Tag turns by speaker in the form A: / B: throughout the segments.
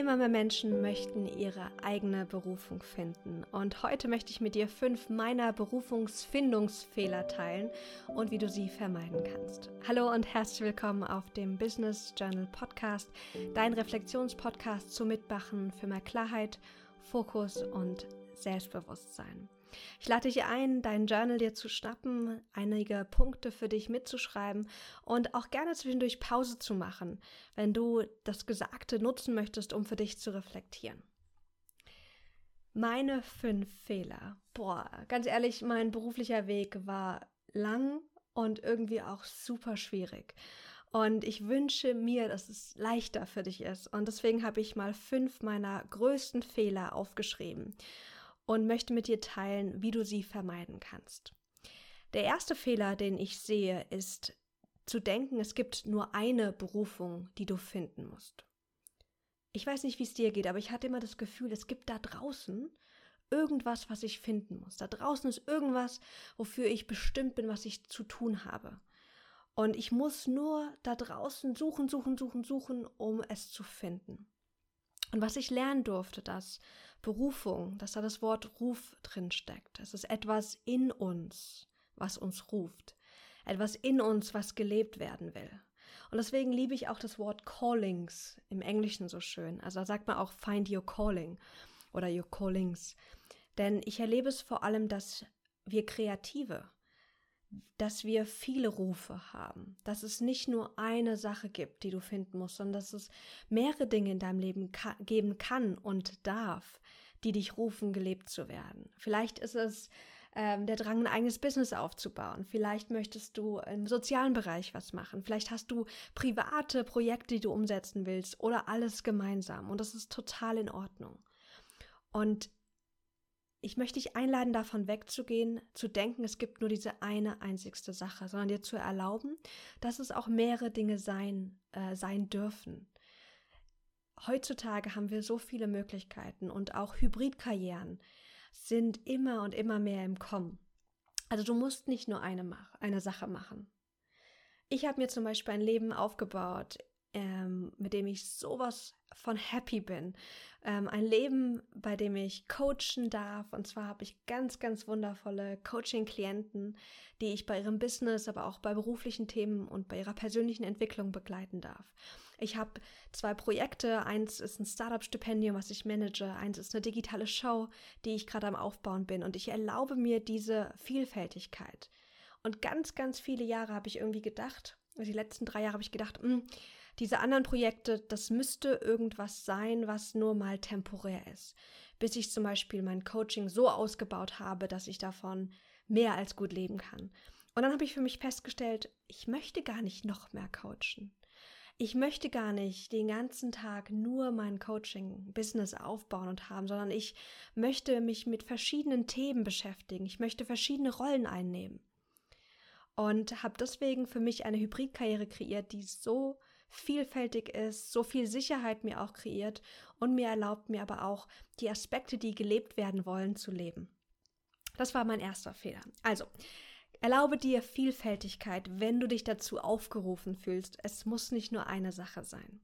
A: Immer mehr Menschen möchten ihre eigene Berufung finden. Und heute möchte ich mit dir fünf meiner Berufungsfindungsfehler teilen und wie du sie vermeiden kannst. Hallo und herzlich willkommen auf dem Business Journal Podcast, dein Reflexionspodcast zu Mitmachen für mehr Klarheit, Fokus und Selbstbewusstsein. Ich lade dich ein, dein Journal dir zu schnappen, einige Punkte für dich mitzuschreiben und auch gerne zwischendurch Pause zu machen, wenn du das Gesagte nutzen möchtest, um für dich zu reflektieren. Meine fünf Fehler. Boah, ganz ehrlich, mein beruflicher Weg war lang und irgendwie auch super schwierig. Und ich wünsche mir, dass es leichter für dich ist. Und deswegen habe ich mal fünf meiner größten Fehler aufgeschrieben und möchte mit dir teilen, wie du sie vermeiden kannst. Der erste Fehler, den ich sehe, ist zu denken, es gibt nur eine Berufung, die du finden musst. Ich weiß nicht, wie es dir geht, aber ich hatte immer das Gefühl, es gibt da draußen irgendwas, was ich finden muss. Da draußen ist irgendwas, wofür ich bestimmt bin, was ich zu tun habe. Und ich muss nur da draußen suchen, suchen, suchen, suchen, um es zu finden. Und was ich lernen durfte, dass Berufung, dass da das Wort Ruf drin steckt. Es ist etwas in uns, was uns ruft. Etwas in uns, was gelebt werden will. Und deswegen liebe ich auch das Wort Callings im Englischen so schön. Also da sagt man auch Find Your Calling oder Your Callings. Denn ich erlebe es vor allem, dass wir Kreative, dass wir viele Rufe haben, dass es nicht nur eine Sache gibt, die du finden musst, sondern dass es mehrere Dinge in deinem Leben ka geben kann und darf, die dich rufen, gelebt zu werden. Vielleicht ist es ähm, der Drang, ein eigenes Business aufzubauen. Vielleicht möchtest du im sozialen Bereich was machen. Vielleicht hast du private Projekte, die du umsetzen willst oder alles gemeinsam. Und das ist total in Ordnung. Und ich möchte dich einladen, davon wegzugehen, zu denken, es gibt nur diese eine einzigste Sache, sondern dir zu erlauben, dass es auch mehrere Dinge sein, äh, sein dürfen. Heutzutage haben wir so viele Möglichkeiten und auch Hybridkarrieren sind immer und immer mehr im Kommen. Also du musst nicht nur eine, eine Sache machen. Ich habe mir zum Beispiel ein Leben aufgebaut, ähm, mit dem ich sowas von happy bin. Ähm, ein Leben, bei dem ich coachen darf. Und zwar habe ich ganz, ganz wundervolle Coaching-Klienten, die ich bei ihrem Business, aber auch bei beruflichen Themen und bei ihrer persönlichen Entwicklung begleiten darf. Ich habe zwei Projekte. Eins ist ein Startup-Stipendium, was ich manage. Eins ist eine digitale Show, die ich gerade am Aufbauen bin. Und ich erlaube mir diese Vielfältigkeit. Und ganz, ganz viele Jahre habe ich irgendwie gedacht, die letzten drei Jahre habe ich gedacht, mh, hm, diese anderen Projekte, das müsste irgendwas sein, was nur mal temporär ist. Bis ich zum Beispiel mein Coaching so ausgebaut habe, dass ich davon mehr als gut leben kann. Und dann habe ich für mich festgestellt, ich möchte gar nicht noch mehr coachen. Ich möchte gar nicht den ganzen Tag nur mein Coaching-Business aufbauen und haben, sondern ich möchte mich mit verschiedenen Themen beschäftigen. Ich möchte verschiedene Rollen einnehmen. Und habe deswegen für mich eine Hybridkarriere kreiert, die so vielfältig ist, so viel Sicherheit mir auch kreiert und mir erlaubt mir aber auch die Aspekte, die gelebt werden wollen, zu leben. Das war mein erster Fehler. Also, erlaube dir Vielfältigkeit, wenn du dich dazu aufgerufen fühlst. Es muss nicht nur eine Sache sein.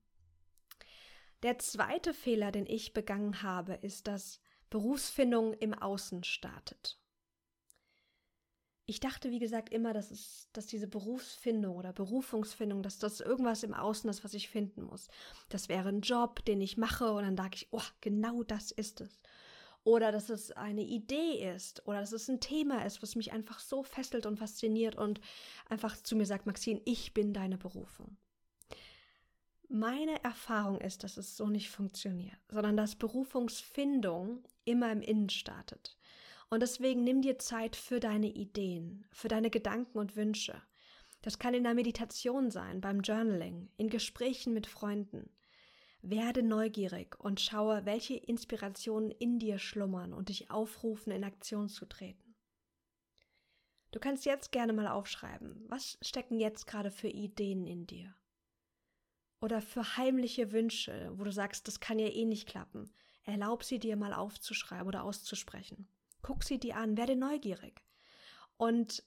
A: Der zweite Fehler, den ich begangen habe, ist, dass Berufsfindung im Außen startet ich dachte, wie gesagt, immer, dass es, dass diese Berufsfindung oder Berufungsfindung, dass das irgendwas im Außen ist, was ich finden muss. Das wäre ein Job, den ich mache und dann sage ich, oh, genau das ist es. Oder dass es eine Idee ist oder dass es ein Thema ist, was mich einfach so fesselt und fasziniert und einfach zu mir sagt, Maxine, ich bin deine Berufung. Meine Erfahrung ist, dass es so nicht funktioniert, sondern dass Berufungsfindung immer im Innen startet. Und deswegen nimm dir Zeit für deine Ideen, für deine Gedanken und Wünsche. Das kann in der Meditation sein, beim Journaling, in Gesprächen mit Freunden. Werde neugierig und schaue, welche Inspirationen in dir schlummern und dich aufrufen, in Aktion zu treten. Du kannst jetzt gerne mal aufschreiben, was stecken jetzt gerade für Ideen in dir? Oder für heimliche Wünsche, wo du sagst, das kann ja eh nicht klappen. Erlaub sie dir mal aufzuschreiben oder auszusprechen. Guck sie dir an, werde neugierig. Und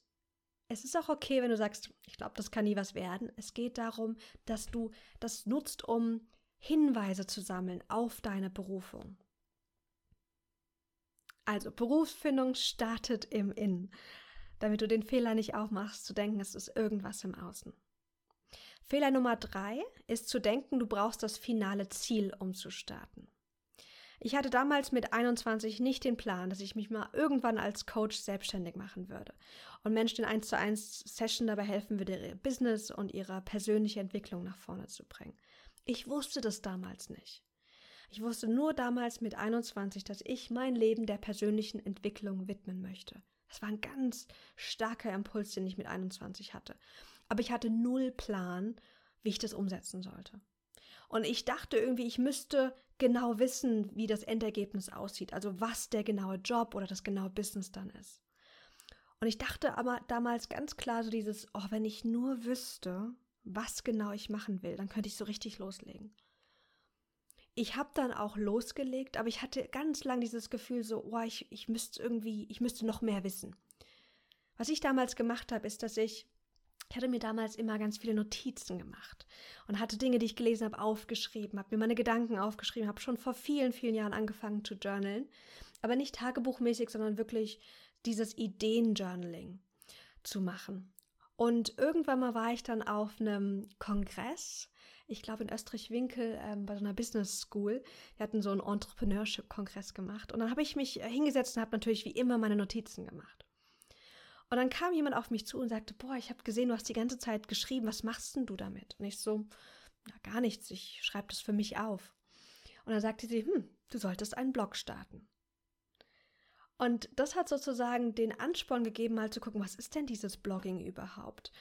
A: es ist auch okay, wenn du sagst, ich glaube, das kann nie was werden. Es geht darum, dass du das nutzt, um Hinweise zu sammeln auf deine Berufung. Also Berufsfindung startet im Innen, damit du den Fehler nicht auch machst, zu denken, es ist irgendwas im Außen. Fehler Nummer drei ist zu denken, du brauchst das finale Ziel, um zu starten. Ich hatte damals mit 21 nicht den Plan, dass ich mich mal irgendwann als Coach selbstständig machen würde und Menschen in 1 zu 1 Session dabei helfen würde, ihr Business und ihre persönliche Entwicklung nach vorne zu bringen. Ich wusste das damals nicht. Ich wusste nur damals mit 21, dass ich mein Leben der persönlichen Entwicklung widmen möchte. Das war ein ganz starker Impuls, den ich mit 21 hatte. Aber ich hatte null Plan, wie ich das umsetzen sollte. Und ich dachte irgendwie, ich müsste genau wissen, wie das Endergebnis aussieht, also was der genaue Job oder das genaue Business dann ist. Und ich dachte aber damals ganz klar so dieses, oh, wenn ich nur wüsste, was genau ich machen will, dann könnte ich so richtig loslegen. Ich habe dann auch losgelegt, aber ich hatte ganz lang dieses Gefühl so, oh, ich, ich müsste irgendwie, ich müsste noch mehr wissen. Was ich damals gemacht habe, ist, dass ich ich hatte mir damals immer ganz viele Notizen gemacht und hatte Dinge, die ich gelesen habe, aufgeschrieben, habe mir meine Gedanken aufgeschrieben, habe schon vor vielen, vielen Jahren angefangen zu journalen, aber nicht tagebuchmäßig, sondern wirklich dieses Ideenjournaling zu machen. Und irgendwann mal war ich dann auf einem Kongress, ich glaube in Österreich-Winkel ähm, bei so einer Business School. Wir hatten so einen Entrepreneurship-Kongress gemacht. Und dann habe ich mich hingesetzt und habe natürlich wie immer meine Notizen gemacht. Und dann kam jemand auf mich zu und sagte, boah, ich habe gesehen, du hast die ganze Zeit geschrieben, was machst denn du damit? Und ich so, na gar nichts, ich schreibe das für mich auf. Und dann sagte sie, hm, du solltest einen Blog starten. Und das hat sozusagen den Ansporn gegeben, mal zu gucken, was ist denn dieses Blogging überhaupt?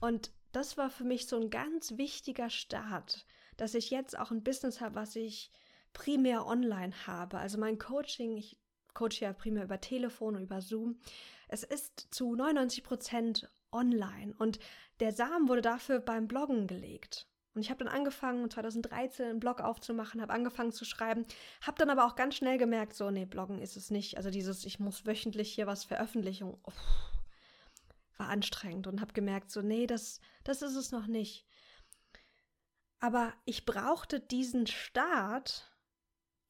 A: Und das war für mich so ein ganz wichtiger Start, dass ich jetzt auch ein Business habe, was ich primär online habe. Also mein Coaching, ich coache ja primär über Telefon und über Zoom, es ist zu 99 Prozent online und der Samen wurde dafür beim Bloggen gelegt. Und ich habe dann angefangen, 2013 einen Blog aufzumachen, habe angefangen zu schreiben, habe dann aber auch ganz schnell gemerkt, so, nee, Bloggen ist es nicht. Also dieses, ich muss wöchentlich hier was veröffentlichen, uff, war anstrengend und habe gemerkt, so, nee, das, das ist es noch nicht. Aber ich brauchte diesen Start,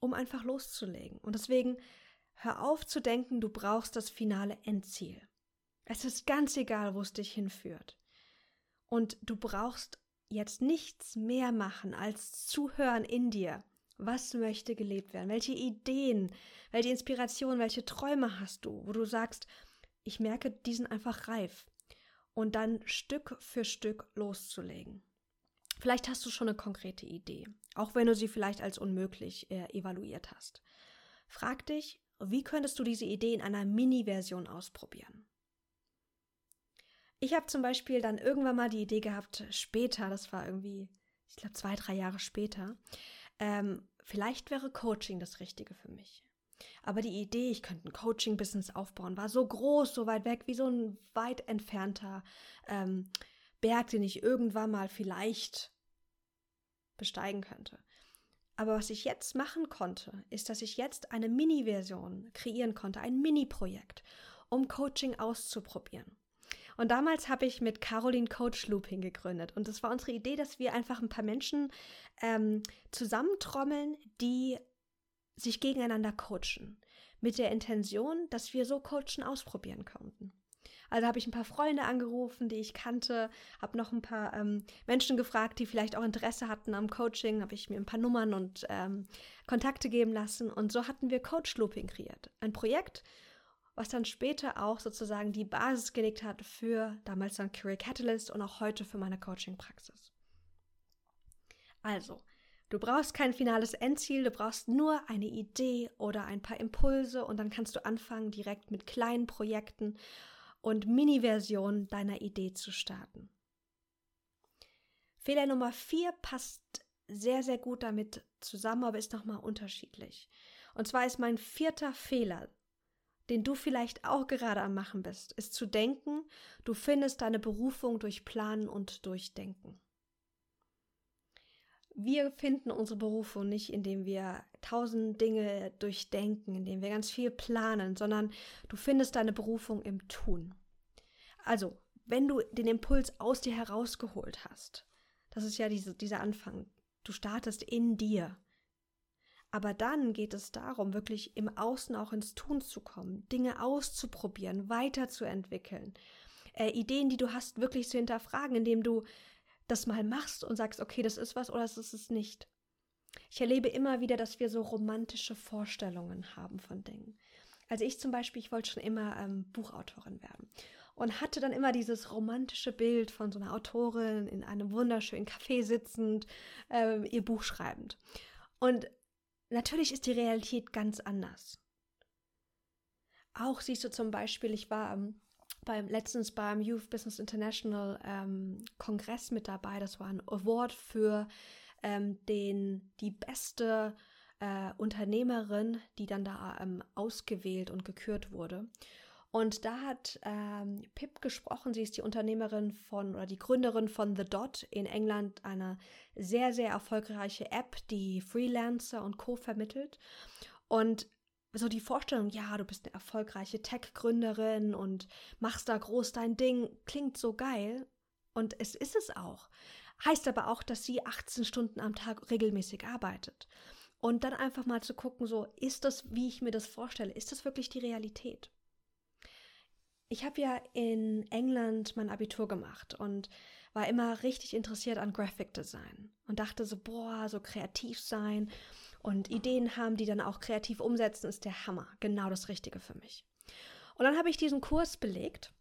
A: um einfach loszulegen. Und deswegen Hör auf zu denken, du brauchst das finale Endziel. Es ist ganz egal, wo es dich hinführt. Und du brauchst jetzt nichts mehr machen, als zuhören in dir. Was möchte gelebt werden? Welche Ideen, welche Inspirationen, welche Träume hast du, wo du sagst, ich merke, die sind einfach reif. Und dann Stück für Stück loszulegen. Vielleicht hast du schon eine konkrete Idee, auch wenn du sie vielleicht als unmöglich äh, evaluiert hast. Frag dich, wie könntest du diese Idee in einer Mini-Version ausprobieren? Ich habe zum Beispiel dann irgendwann mal die Idee gehabt, später, das war irgendwie, ich glaube, zwei, drei Jahre später, ähm, vielleicht wäre Coaching das Richtige für mich. Aber die Idee, ich könnte ein Coaching-Business aufbauen, war so groß, so weit weg, wie so ein weit entfernter ähm, Berg, den ich irgendwann mal vielleicht besteigen könnte. Aber was ich jetzt machen konnte, ist, dass ich jetzt eine Mini-Version kreieren konnte, ein Mini-Projekt, um Coaching auszuprobieren. Und damals habe ich mit Caroline Coach Looping gegründet. Und das war unsere Idee, dass wir einfach ein paar Menschen ähm, zusammentrommeln, die sich gegeneinander coachen. Mit der Intention, dass wir so Coachen ausprobieren konnten. Also habe ich ein paar Freunde angerufen, die ich kannte, habe noch ein paar ähm, Menschen gefragt, die vielleicht auch Interesse hatten am Coaching, habe ich mir ein paar Nummern und ähm, Kontakte geben lassen und so hatten wir Coach Looping kreiert. Ein Projekt, was dann später auch sozusagen die Basis gelegt hat für damals dann Career Catalyst und auch heute für meine Coaching-Praxis. Also, du brauchst kein finales Endziel, du brauchst nur eine Idee oder ein paar Impulse und dann kannst du anfangen direkt mit kleinen Projekten und Mini-Version deiner Idee zu starten. Fehler Nummer vier passt sehr, sehr gut damit zusammen, aber ist nochmal unterschiedlich. Und zwar ist mein vierter Fehler, den du vielleicht auch gerade am Machen bist, ist zu denken, du findest deine Berufung durch Planen und Durchdenken. Wir finden unsere Berufung nicht, indem wir tausend Dinge durchdenken, indem wir ganz viel planen, sondern du findest deine Berufung im Tun. Also, wenn du den Impuls aus dir herausgeholt hast, das ist ja diese, dieser Anfang, Du startest in dir. Aber dann geht es darum, wirklich im Außen auch ins Tun zu kommen, Dinge auszuprobieren, weiterzuentwickeln, äh, Ideen, die du hast, wirklich zu hinterfragen, indem du das mal machst und sagst, okay, das ist was oder das ist es nicht. Ich erlebe immer wieder, dass wir so romantische Vorstellungen haben von Dingen. Also ich zum Beispiel, ich wollte schon immer ähm, Buchautorin werden und hatte dann immer dieses romantische Bild von so einer Autorin in einem wunderschönen Café sitzend, äh, ihr Buch schreibend. Und natürlich ist die Realität ganz anders. Auch siehst du zum Beispiel, ich war ähm, beim, letztens beim Youth Business International ähm, Kongress mit dabei. Das war ein Award für ähm, den, die beste äh, Unternehmerin, die dann da ähm, ausgewählt und gekürt wurde. Und da hat ähm, Pip gesprochen. Sie ist die Unternehmerin von oder die Gründerin von The Dot in England, eine sehr, sehr erfolgreiche App, die Freelancer und Co. vermittelt. Und so die Vorstellung, ja, du bist eine erfolgreiche Tech-Gründerin und machst da groß dein Ding, klingt so geil. Und es ist es auch. Heißt aber auch, dass sie 18 Stunden am Tag regelmäßig arbeitet. Und dann einfach mal zu gucken, so, ist das, wie ich mir das vorstelle, ist das wirklich die Realität? Ich habe ja in England mein Abitur gemacht und war immer richtig interessiert an Graphic Design und dachte so, boah, so kreativ sein und Ideen haben, die dann auch kreativ umsetzen, ist der Hammer. Genau das Richtige für mich. Und dann habe ich diesen Kurs belegt.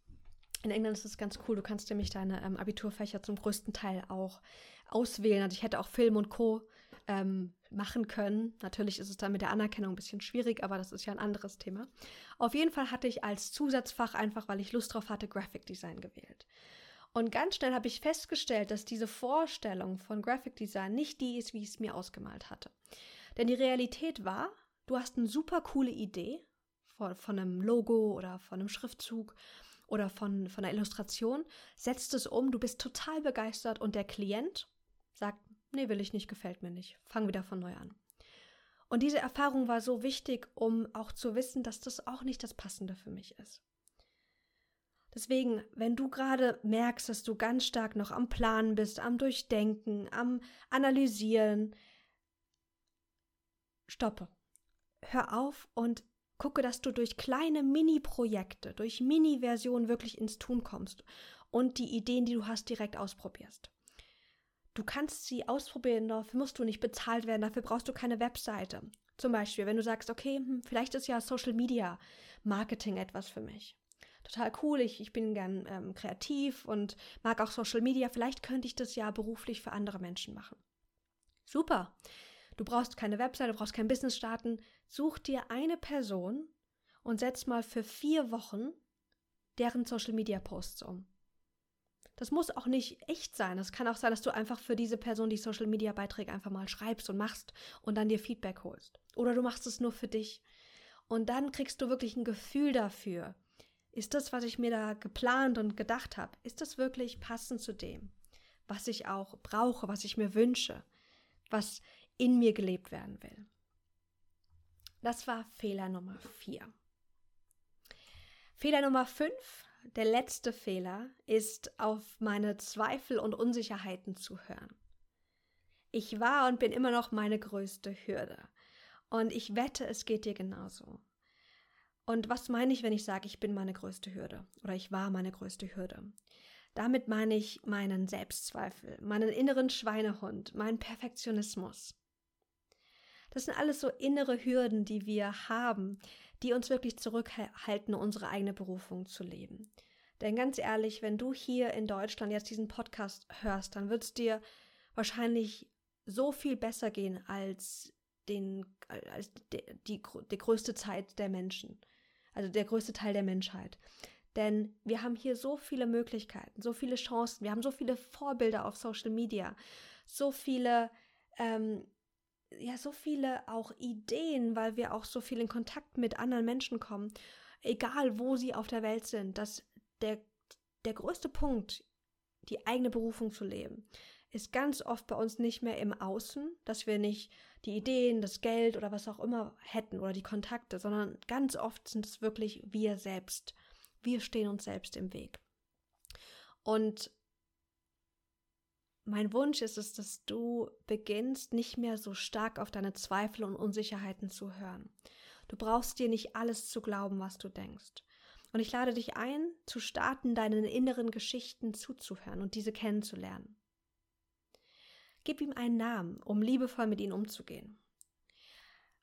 A: In England ist es ganz cool, du kannst nämlich deine ähm, Abiturfächer zum größten Teil auch auswählen. Also ich hätte auch Film und Co. Ähm, machen können. Natürlich ist es dann mit der Anerkennung ein bisschen schwierig, aber das ist ja ein anderes Thema. Auf jeden Fall hatte ich als Zusatzfach einfach, weil ich Lust drauf hatte, Graphic Design gewählt. Und ganz schnell habe ich festgestellt, dass diese Vorstellung von Graphic Design nicht die ist, wie ich es mir ausgemalt hatte. Denn die Realität war, du hast eine super coole Idee von, von einem Logo oder von einem Schriftzug oder von, von einer Illustration, setzt es um, du bist total begeistert und der Klient sagt, nee, will ich nicht, gefällt mir nicht, fang wieder von neu an. Und diese Erfahrung war so wichtig, um auch zu wissen, dass das auch nicht das Passende für mich ist. Deswegen, wenn du gerade merkst, dass du ganz stark noch am Planen bist, am Durchdenken, am Analysieren, stoppe. Hör auf und gucke, dass du durch kleine Mini-Projekte, durch Mini-Versionen wirklich ins Tun kommst und die Ideen, die du hast, direkt ausprobierst. Du kannst sie ausprobieren, dafür musst du nicht bezahlt werden, dafür brauchst du keine Webseite. Zum Beispiel, wenn du sagst, okay, hm, vielleicht ist ja Social Media Marketing etwas für mich. Total cool, ich, ich bin gern ähm, kreativ und mag auch Social Media, vielleicht könnte ich das ja beruflich für andere Menschen machen. Super. Du brauchst keine Webseite, du brauchst kein Business starten. Such dir eine Person und setz mal für vier Wochen deren Social Media Posts um. Das muss auch nicht echt sein. Es kann auch sein, dass du einfach für diese Person die Social Media Beiträge einfach mal schreibst und machst und dann dir Feedback holst. Oder du machst es nur für dich. Und dann kriegst du wirklich ein Gefühl dafür. Ist das, was ich mir da geplant und gedacht habe, ist das wirklich passend zu dem, was ich auch brauche, was ich mir wünsche, was in mir gelebt werden will. Das war Fehler Nummer 4. Fehler Nummer 5, der letzte Fehler, ist auf meine Zweifel und Unsicherheiten zu hören. Ich war und bin immer noch meine größte Hürde. Und ich wette, es geht dir genauso. Und was meine ich, wenn ich sage, ich bin meine größte Hürde oder ich war meine größte Hürde? Damit meine ich meinen Selbstzweifel, meinen inneren Schweinehund, meinen Perfektionismus. Das sind alles so innere Hürden, die wir haben, die uns wirklich zurückhalten, unsere eigene Berufung zu leben. Denn ganz ehrlich, wenn du hier in Deutschland jetzt diesen Podcast hörst, dann wird es dir wahrscheinlich so viel besser gehen als den, als die, die, die größte Zeit der Menschen. Also der größte Teil der Menschheit. Denn wir haben hier so viele Möglichkeiten, so viele Chancen, wir haben so viele Vorbilder auf Social Media, so viele ähm, ja so viele auch Ideen, weil wir auch so viel in Kontakt mit anderen Menschen kommen, egal wo sie auf der Welt sind, dass der, der größte Punkt, die eigene Berufung zu leben, ist ganz oft bei uns nicht mehr im Außen, dass wir nicht die Ideen, das Geld oder was auch immer hätten oder die Kontakte, sondern ganz oft sind es wirklich wir selbst. Wir stehen uns selbst im Weg. Und mein Wunsch ist es, dass du beginnst, nicht mehr so stark auf deine Zweifel und Unsicherheiten zu hören. Du brauchst dir nicht alles zu glauben, was du denkst. Und ich lade dich ein, zu starten, deinen inneren Geschichten zuzuhören und diese kennenzulernen. Gib ihm einen Namen, um liebevoll mit ihnen umzugehen.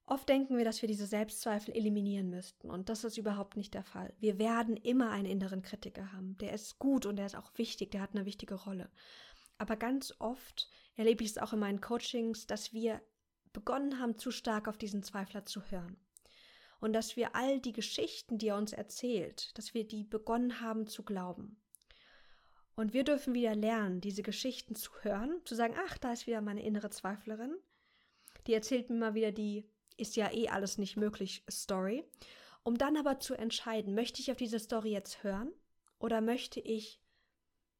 A: Oft denken wir, dass wir diese Selbstzweifel eliminieren müssten und das ist überhaupt nicht der Fall. Wir werden immer einen inneren Kritiker haben. Der ist gut und der ist auch wichtig, der hat eine wichtige Rolle. Aber ganz oft erlebe ich es auch in meinen Coachings, dass wir begonnen haben, zu stark auf diesen Zweifler zu hören. Und dass wir all die Geschichten, die er uns erzählt, dass wir die begonnen haben zu glauben. Und wir dürfen wieder lernen, diese Geschichten zu hören, zu sagen, ach, da ist wieder meine innere Zweiflerin. Die erzählt mir mal wieder die ist ja eh alles nicht möglich Story. Um dann aber zu entscheiden, möchte ich auf diese Story jetzt hören oder möchte ich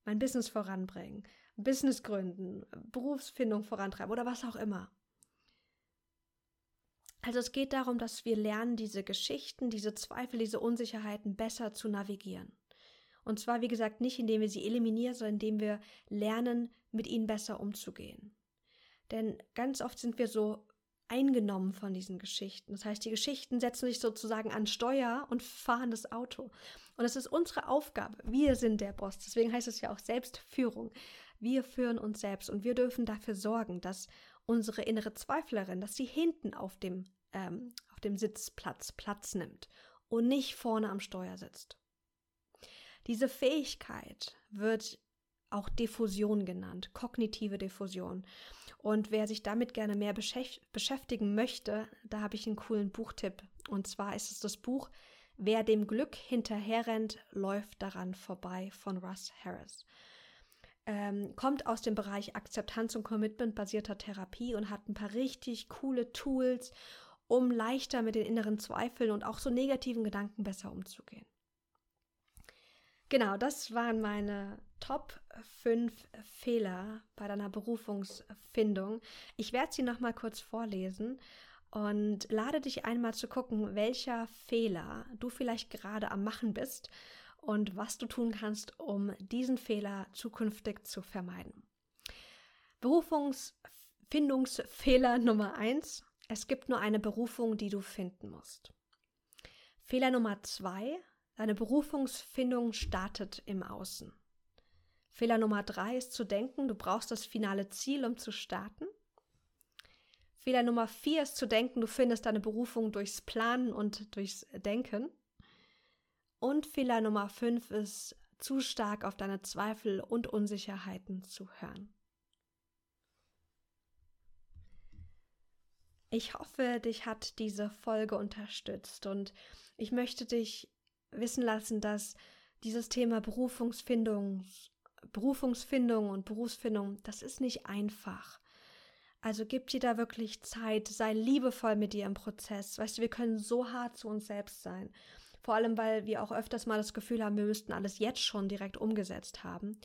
A: mein Business voranbringen, Business gründen, Berufsfindung vorantreiben oder was auch immer. Also es geht darum, dass wir lernen, diese Geschichten, diese Zweifel, diese Unsicherheiten besser zu navigieren. Und zwar, wie gesagt, nicht indem wir sie eliminieren, sondern indem wir lernen, mit ihnen besser umzugehen. Denn ganz oft sind wir so eingenommen von diesen Geschichten. Das heißt, die Geschichten setzen sich sozusagen an Steuer und fahren das Auto. Und es ist unsere Aufgabe. Wir sind der Boss. Deswegen heißt es ja auch Selbstführung. Wir führen uns selbst und wir dürfen dafür sorgen, dass unsere innere Zweiflerin, dass sie hinten auf dem, ähm, auf dem Sitzplatz Platz nimmt und nicht vorne am Steuer sitzt. Diese Fähigkeit wird auch Diffusion genannt, kognitive Diffusion. Und wer sich damit gerne mehr beschäftigen möchte, da habe ich einen coolen Buchtipp. Und zwar ist es das Buch Wer dem Glück hinterherrennt, läuft daran vorbei von Russ Harris. Ähm, kommt aus dem Bereich Akzeptanz und Commitment basierter Therapie und hat ein paar richtig coole Tools, um leichter mit den inneren Zweifeln und auch so negativen Gedanken besser umzugehen. Genau, das waren meine Top 5 Fehler bei deiner Berufungsfindung. Ich werde sie nochmal kurz vorlesen und lade dich einmal zu gucken, welcher Fehler du vielleicht gerade am Machen bist und was du tun kannst, um diesen Fehler zukünftig zu vermeiden. Berufungsfindungsfehler Nummer 1. Es gibt nur eine Berufung, die du finden musst. Fehler Nummer 2. Deine Berufungsfindung startet im Außen. Fehler Nummer drei ist zu denken, du brauchst das finale Ziel, um zu starten. Fehler Nummer vier ist zu denken, du findest deine Berufung durchs Planen und durchs Denken. Und Fehler Nummer fünf ist zu stark auf deine Zweifel und Unsicherheiten zu hören. Ich hoffe, dich hat diese Folge unterstützt und ich möchte dich wissen lassen, dass dieses Thema Berufungsfindung, Berufungsfindung und Berufsfindung, das ist nicht einfach. Also gib dir da wirklich Zeit, sei liebevoll mit dir im Prozess. Weißt du, wir können so hart zu uns selbst sein. Vor allem, weil wir auch öfters mal das Gefühl haben, wir müssten alles jetzt schon direkt umgesetzt haben.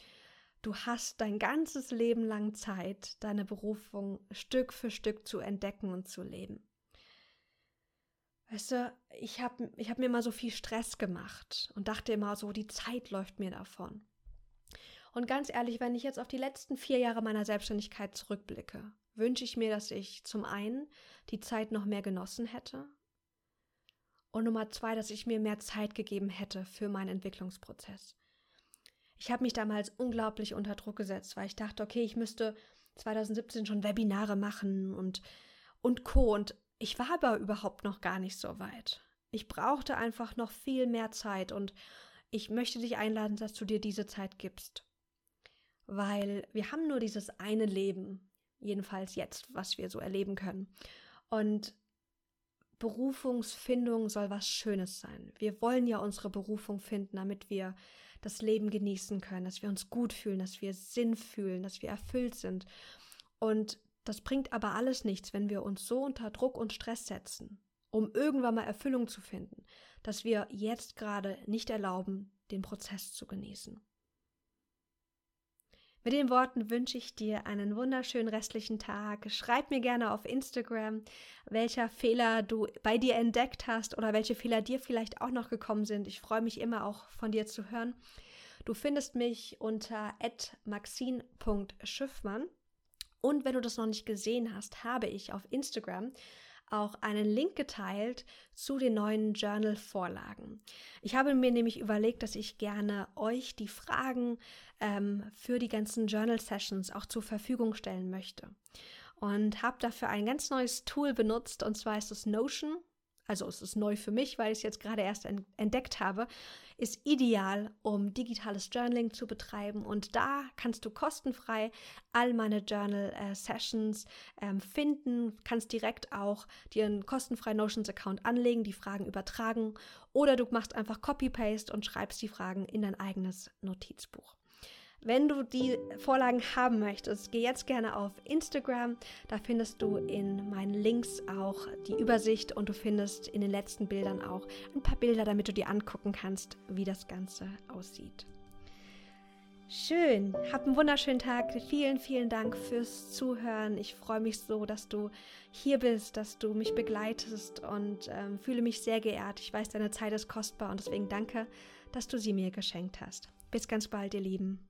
A: Du hast dein ganzes Leben lang Zeit, deine Berufung Stück für Stück zu entdecken und zu leben. Weißt du, ich habe ich hab mir immer so viel Stress gemacht und dachte immer so, die Zeit läuft mir davon. Und ganz ehrlich, wenn ich jetzt auf die letzten vier Jahre meiner Selbstständigkeit zurückblicke, wünsche ich mir, dass ich zum einen die Zeit noch mehr genossen hätte und Nummer zwei, dass ich mir mehr Zeit gegeben hätte für meinen Entwicklungsprozess. Ich habe mich damals unglaublich unter Druck gesetzt, weil ich dachte, okay, ich müsste 2017 schon Webinare machen und, und Co. Und ich war aber überhaupt noch gar nicht so weit. Ich brauchte einfach noch viel mehr Zeit und ich möchte dich einladen, dass du dir diese Zeit gibst. Weil wir haben nur dieses eine Leben, jedenfalls jetzt, was wir so erleben können. Und Berufungsfindung soll was Schönes sein. Wir wollen ja unsere Berufung finden, damit wir das Leben genießen können, dass wir uns gut fühlen, dass wir Sinn fühlen, dass wir erfüllt sind. Und das bringt aber alles nichts, wenn wir uns so unter Druck und Stress setzen, um irgendwann mal Erfüllung zu finden, dass wir jetzt gerade nicht erlauben, den Prozess zu genießen. Mit den Worten wünsche ich dir einen wunderschönen restlichen Tag. Schreib mir gerne auf Instagram, welcher Fehler du bei dir entdeckt hast oder welche Fehler dir vielleicht auch noch gekommen sind. Ich freue mich immer auch von dir zu hören. Du findest mich unter maxine.schiffmann. Und wenn du das noch nicht gesehen hast, habe ich auf Instagram auch einen Link geteilt zu den neuen Journal-Vorlagen. Ich habe mir nämlich überlegt, dass ich gerne euch die Fragen ähm, für die ganzen Journal-Sessions auch zur Verfügung stellen möchte. Und habe dafür ein ganz neues Tool benutzt, und zwar ist es Notion. Also es ist neu für mich, weil ich es jetzt gerade erst entdeckt habe ist ideal, um digitales Journaling zu betreiben. Und da kannst du kostenfrei all meine Journal-Sessions äh, ähm, finden, kannst direkt auch dir einen kostenfreien Notions-Account anlegen, die Fragen übertragen oder du machst einfach Copy-Paste und schreibst die Fragen in dein eigenes Notizbuch. Wenn du die Vorlagen haben möchtest, geh jetzt gerne auf Instagram. Da findest du in meinen Links auch die Übersicht und du findest in den letzten Bildern auch ein paar Bilder, damit du dir angucken kannst, wie das Ganze aussieht. Schön, hab einen wunderschönen Tag. Vielen, vielen Dank fürs Zuhören. Ich freue mich so, dass du hier bist, dass du mich begleitest und ähm, fühle mich sehr geehrt. Ich weiß, deine Zeit ist kostbar und deswegen danke, dass du sie mir geschenkt hast. Bis ganz bald, ihr Lieben.